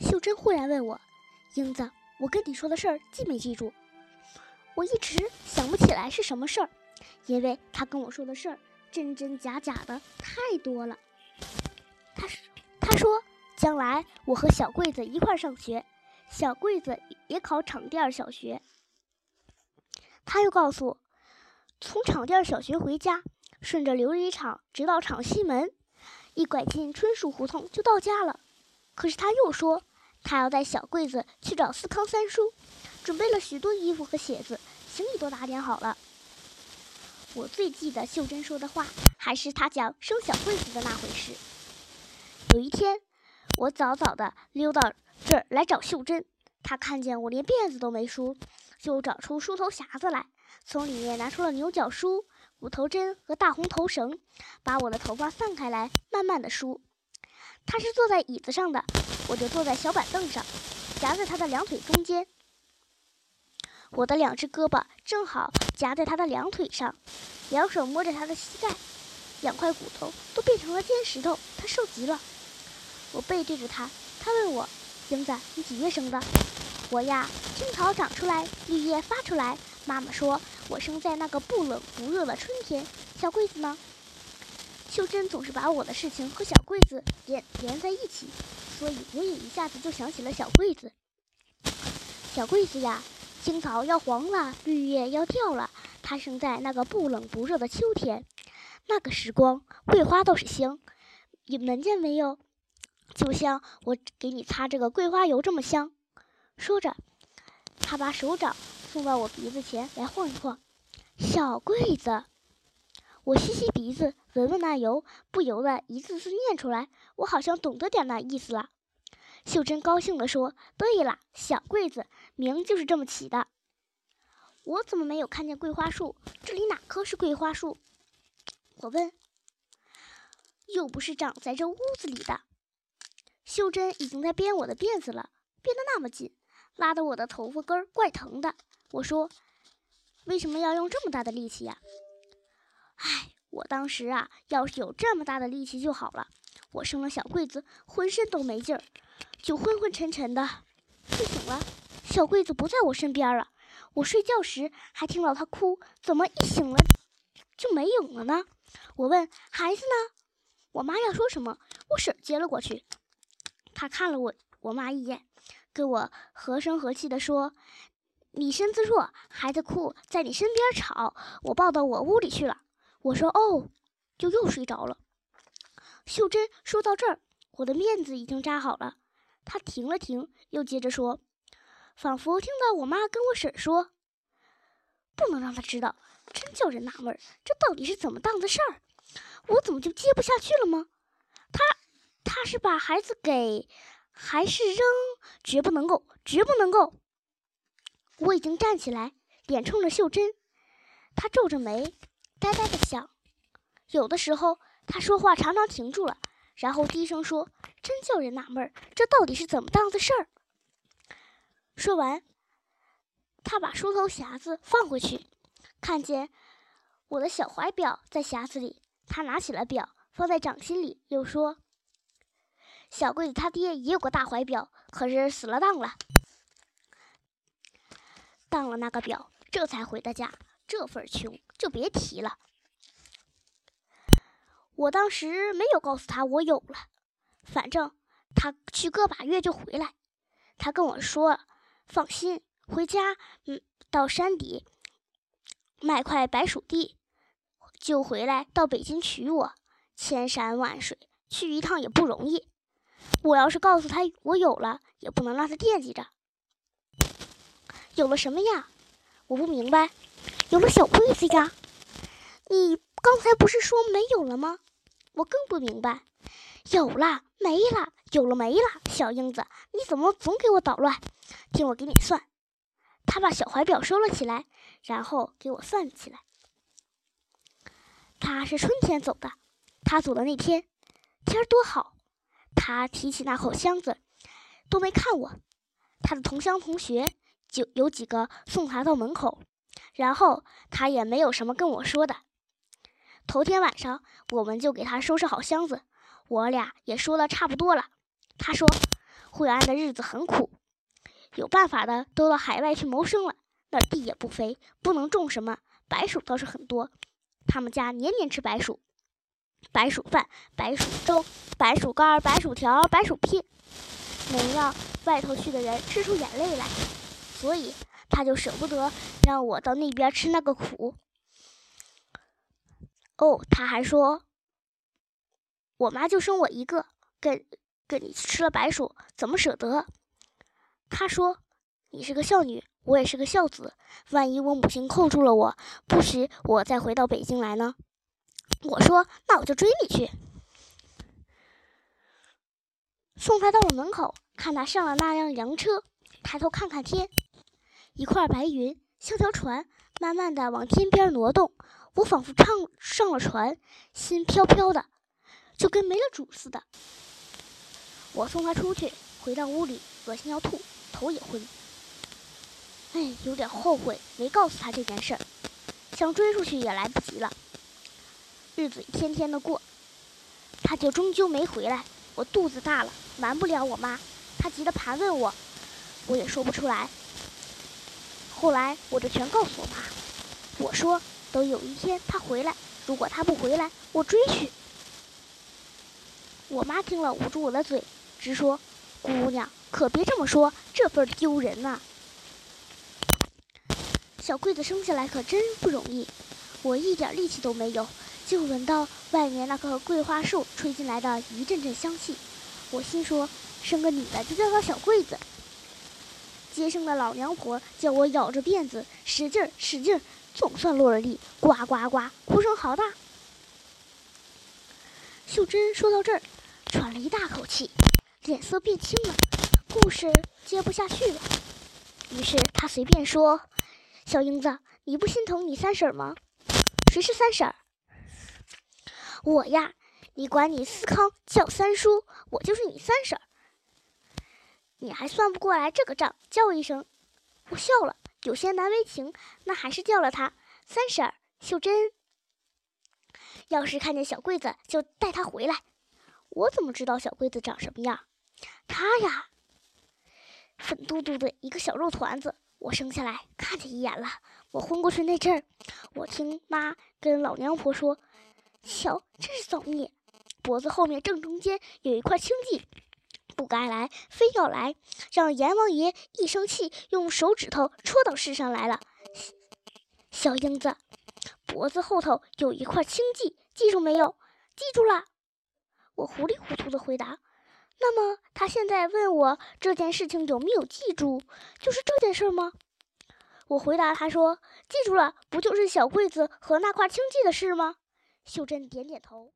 秀珍忽然问我：“英子，我跟你说的事儿记没记住？”我一直想不起来是什么事儿，因为他跟我说的事儿真真假假的太多了。他说：“他说将来我和小桂子一块儿上学，小桂子也考场店小学。”他又告诉我，从场店小学回家，顺着琉璃厂直到厂西门，一拐进春树胡同就到家了。可是他又说，他要带小桂子去找思康三叔，准备了许多衣服和鞋子，行李都打点好了。我最记得秀珍说的话，还是她讲生小桂子的那回事。有一天，我早早的溜到这儿来找秀珍，她看见我连辫子都没梳，就找出梳头匣子来，从里面拿出了牛角梳、骨头针和大红头绳，把我的头发散开来，慢慢的梳。她是坐在椅子上的，我就坐在小板凳上，夹在他的两腿中间。我的两只胳膊正好夹在他的两腿上，两手摸着他的膝盖，两块骨头都变成了尖石头，他瘦极了。我背对着他，他问我：“英子，你几月生的？”我呀，青草长出来，绿叶发出来。妈妈说我生在那个不冷不热的春天。小桂子呢？秀珍总是把我的事情和小桂子连连在一起，所以我也一下子就想起了小桂子。小桂子呀，青草要黄了，绿叶要掉了。它生在那个不冷不热的秋天，那个时光，桂花倒是香，你闻见没有？就像我给你擦这个桂花油这么香。说着，他把手掌送到我鼻子前来晃一晃。小桂子，我吸吸鼻子，闻闻那油，不由得一字字念出来。我好像懂得点那意思了。秀珍高兴地说：“对了，小桂子名就是这么起的。”我怎么没有看见桂花树？这里哪棵是桂花树？我问。又不是长在这屋子里的。秀珍已经在编我的辫子了，编得那么紧，拉得我的头发根儿怪疼的。我说：“为什么要用这么大的力气呀？”唉，我当时啊，要是有这么大的力气就好了。我生了小桂子，浑身都没劲儿，就昏昏沉沉的。睡醒了，小桂子不在我身边了。我睡觉时还听到她哭，怎么一醒了就没影了呢？我问孩子呢？我妈要说什么，我婶接了过去。她看了我我妈一眼，跟我和声和气地说：“你身子弱，孩子哭，在你身边吵，我抱到我屋里去了。”我说：“哦。”就又睡着了。秀珍说到这儿，我的面子已经扎好了。她停了停，又接着说，仿佛听到我妈跟我婶说：“不能让她知道，真叫人纳闷，这到底是怎么档子事儿？我怎么就接不下去了吗？他他是把孩子给，还是扔？绝不能够，绝不能够！”我已经站起来，脸冲着秀珍，她皱着眉，呆呆的想。有的时候，他说话常常停住了，然后低声说：“真叫人纳闷儿，这到底是怎么档子事儿？”说完，他把梳头匣子放回去，看见我的小怀表在匣子里，他拿起了表，放在掌心里，又说：“小桂子他爹也有个大怀表，可是死了当了，当了那个表，这才回的家，这份穷就别提了。”我当时没有告诉他我有了，反正他去个把月就回来。他跟我说：“放心，回家，嗯，到山底卖块白薯地，就回来到北京娶我。千山万水去一趟也不容易。我要是告诉他我有了，也不能让他惦记着。有了什么呀？我不明白。有了小桂子呀。你刚才不是说没有了吗？我更不明白，有了没了，有了没了，小英子，你怎么总给我捣乱？听我给你算。他把小怀表收了起来，然后给我算起来。他是春天走的，他走的那天天儿多好。他提起那口箱子，都没看我。他的同乡同学就有几个送他到门口，然后他也没有什么跟我说的。头天晚上，我们就给他收拾好箱子，我俩也说的差不多了。他说：“惠安的日子很苦，有办法的都到海外去谋生了。那地也不肥，不能种什么，白薯倒是很多。他们家年年吃白薯，白薯饭、白薯粥、白薯干、白薯条、白薯片，能让外头去的人吃出眼泪来。所以他就舍不得让我到那边吃那个苦。哦，他还说，我妈就生我一个，跟跟你吃了白薯，怎么舍得？他说，你是个孝女。我也是个孝子，万一我母亲扣住了我，不许我再回到北京来呢？我说：“那我就追你去。”送他到了门口，看他上了那辆洋车，抬头看看天，一块白云像条船，慢慢的往天边挪动。我仿佛唱上了船，心飘飘的，就跟没了主似的。我送他出去，回到屋里，恶心要吐，头也昏。哎，有点后悔没告诉他这件事儿，想追出去也来不及了。日子一天天的过，他就终究没回来。我肚子大了，瞒不了我妈，她急得盘问我，我也说不出来。后来我就全告诉我妈，我说等有一天他回来，如果他不回来，我追去。我妈听了捂住我的嘴，直说：“姑娘可别这么说，这份丢人呐。”小桂子生下来可真不容易，我一点力气都没有，就闻到外面那棵桂花树吹进来的一阵阵香气。我心说，生个女的就叫她小桂子。接生的老娘婆叫我咬着辫子使劲儿使劲儿，总算落了地，呱呱呱，哭声好大。秀珍说到这儿，喘了一大口气，脸色变青了，故事接不下去了。于是她随便说。小英子，你不心疼你三婶吗？谁是三婶？我呀，你管你思康叫三叔，我就是你三婶。你还算不过来这个账，叫一声。我笑了，有些难为情，那还是叫了他三婶。秀珍，要是看见小桂子，就带她回来。我怎么知道小桂子长什么样？她呀，粉嘟嘟的一个小肉团子。我生下来看见一眼了，我昏过去那阵儿，我听妈跟老娘婆说：“瞧，真是造孽！脖子后面正中间有一块青迹，不该来，非要来，让阎王爷一生气，用手指头戳到世上来了。”小英子，脖子后头有一块青迹，记住没有？记住了。我糊里糊涂的回答。那么他现在问我这件事情有没有记住，就是这件事吗？我回答他说：“记住了，不就是小桂子和那块青迹的事吗？”秀珍点点头。